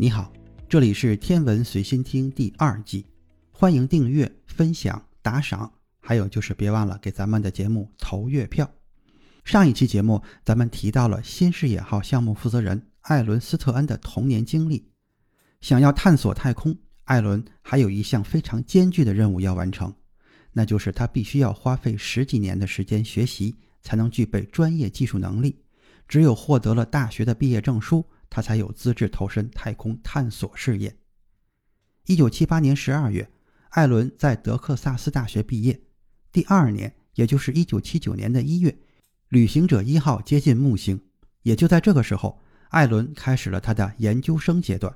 你好，这里是天文随心听第二季，欢迎订阅、分享、打赏，还有就是别忘了给咱们的节目投月票。上一期节目咱们提到了新视野号项目负责人艾伦斯特恩的童年经历，想要探索太空，艾伦还有一项非常艰巨的任务要完成，那就是他必须要花费十几年的时间学习，才能具备专业技术能力。只有获得了大学的毕业证书。他才有资质投身太空探索事业。一九七八年十二月，艾伦在德克萨斯大学毕业。第二年，也就是一九七九年的一月，旅行者一号接近木星。也就在这个时候，艾伦开始了他的研究生阶段。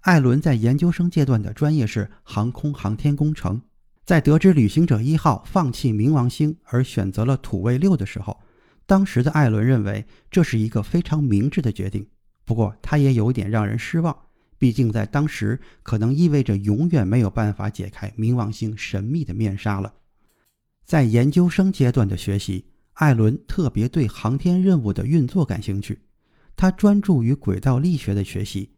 艾伦在研究生阶段的专业是航空航天工程。在得知旅行者一号放弃冥王星而选择了土卫六的时候，当时的艾伦认为这是一个非常明智的决定。不过，他也有点让人失望，毕竟在当时，可能意味着永远没有办法解开冥王星神秘的面纱了。在研究生阶段的学习，艾伦特别对航天任务的运作感兴趣，他专注于轨道力学的学习。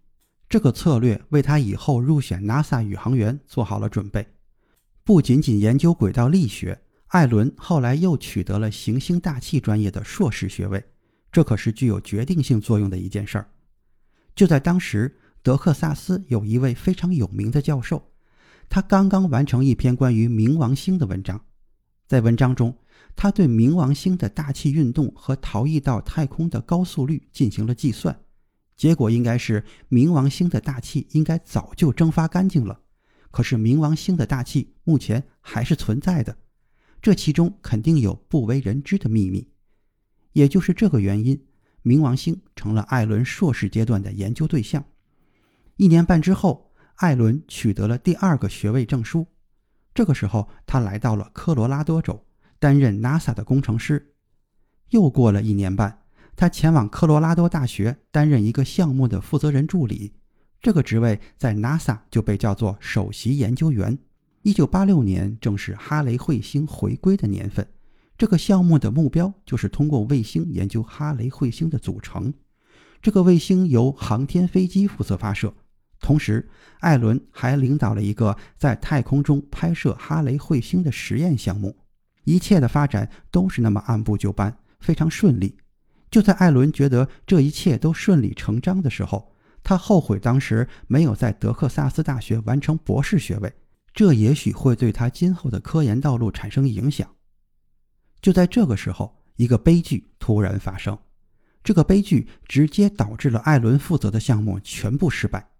这个策略为他以后入选 NASA 宇航员做好了准备。不仅仅研究轨道力学，艾伦后来又取得了行星大气专业的硕士学位，这可是具有决定性作用的一件事儿。就在当时，德克萨斯有一位非常有名的教授，他刚刚完成一篇关于冥王星的文章。在文章中，他对冥王星的大气运动和逃逸到太空的高速率进行了计算，结果应该是冥王星的大气应该早就蒸发干净了。可是冥王星的大气目前还是存在的，这其中肯定有不为人知的秘密。也就是这个原因。冥王星成了艾伦硕士阶段的研究对象。一年半之后，艾伦取得了第二个学位证书。这个时候，他来到了科罗拉多州，担任 NASA 的工程师。又过了一年半，他前往科罗拉多大学担任一个项目的负责人助理。这个职位在 NASA 就被叫做首席研究员。一九八六年正是哈雷彗星回归的年份。这个项目的目标就是通过卫星研究哈雷彗星的组成。这个卫星由航天飞机负责发射，同时艾伦还领导了一个在太空中拍摄哈雷彗星的实验项目。一切的发展都是那么按部就班，非常顺利。就在艾伦觉得这一切都顺理成章的时候，他后悔当时没有在德克萨斯大学完成博士学位，这也许会对他今后的科研道路产生影响。就在这个时候，一个悲剧突然发生。这个悲剧直接导致了艾伦负责的项目全部失败。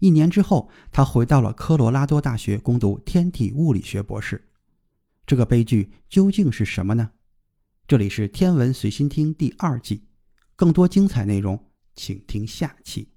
一年之后，他回到了科罗拉多大学攻读天体物理学博士。这个悲剧究竟是什么呢？这里是天文随心听第二季，更多精彩内容，请听下期。